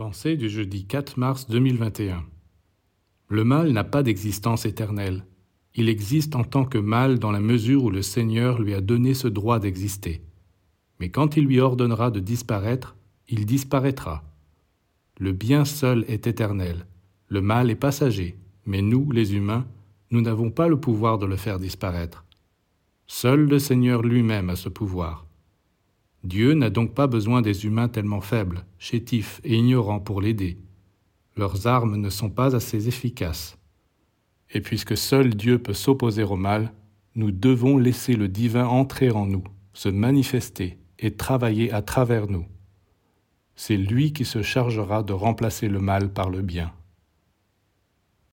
Pensée du jeudi 4 mars 2021. Le mal n'a pas d'existence éternelle. Il existe en tant que mal dans la mesure où le Seigneur lui a donné ce droit d'exister. Mais quand il lui ordonnera de disparaître, il disparaîtra. Le bien seul est éternel, le mal est passager, mais nous, les humains, nous n'avons pas le pouvoir de le faire disparaître. Seul le Seigneur lui-même a ce pouvoir. Dieu n'a donc pas besoin des humains tellement faibles, chétifs et ignorants pour l'aider. Leurs armes ne sont pas assez efficaces. Et puisque seul Dieu peut s'opposer au mal, nous devons laisser le divin entrer en nous, se manifester et travailler à travers nous. C'est lui qui se chargera de remplacer le mal par le bien.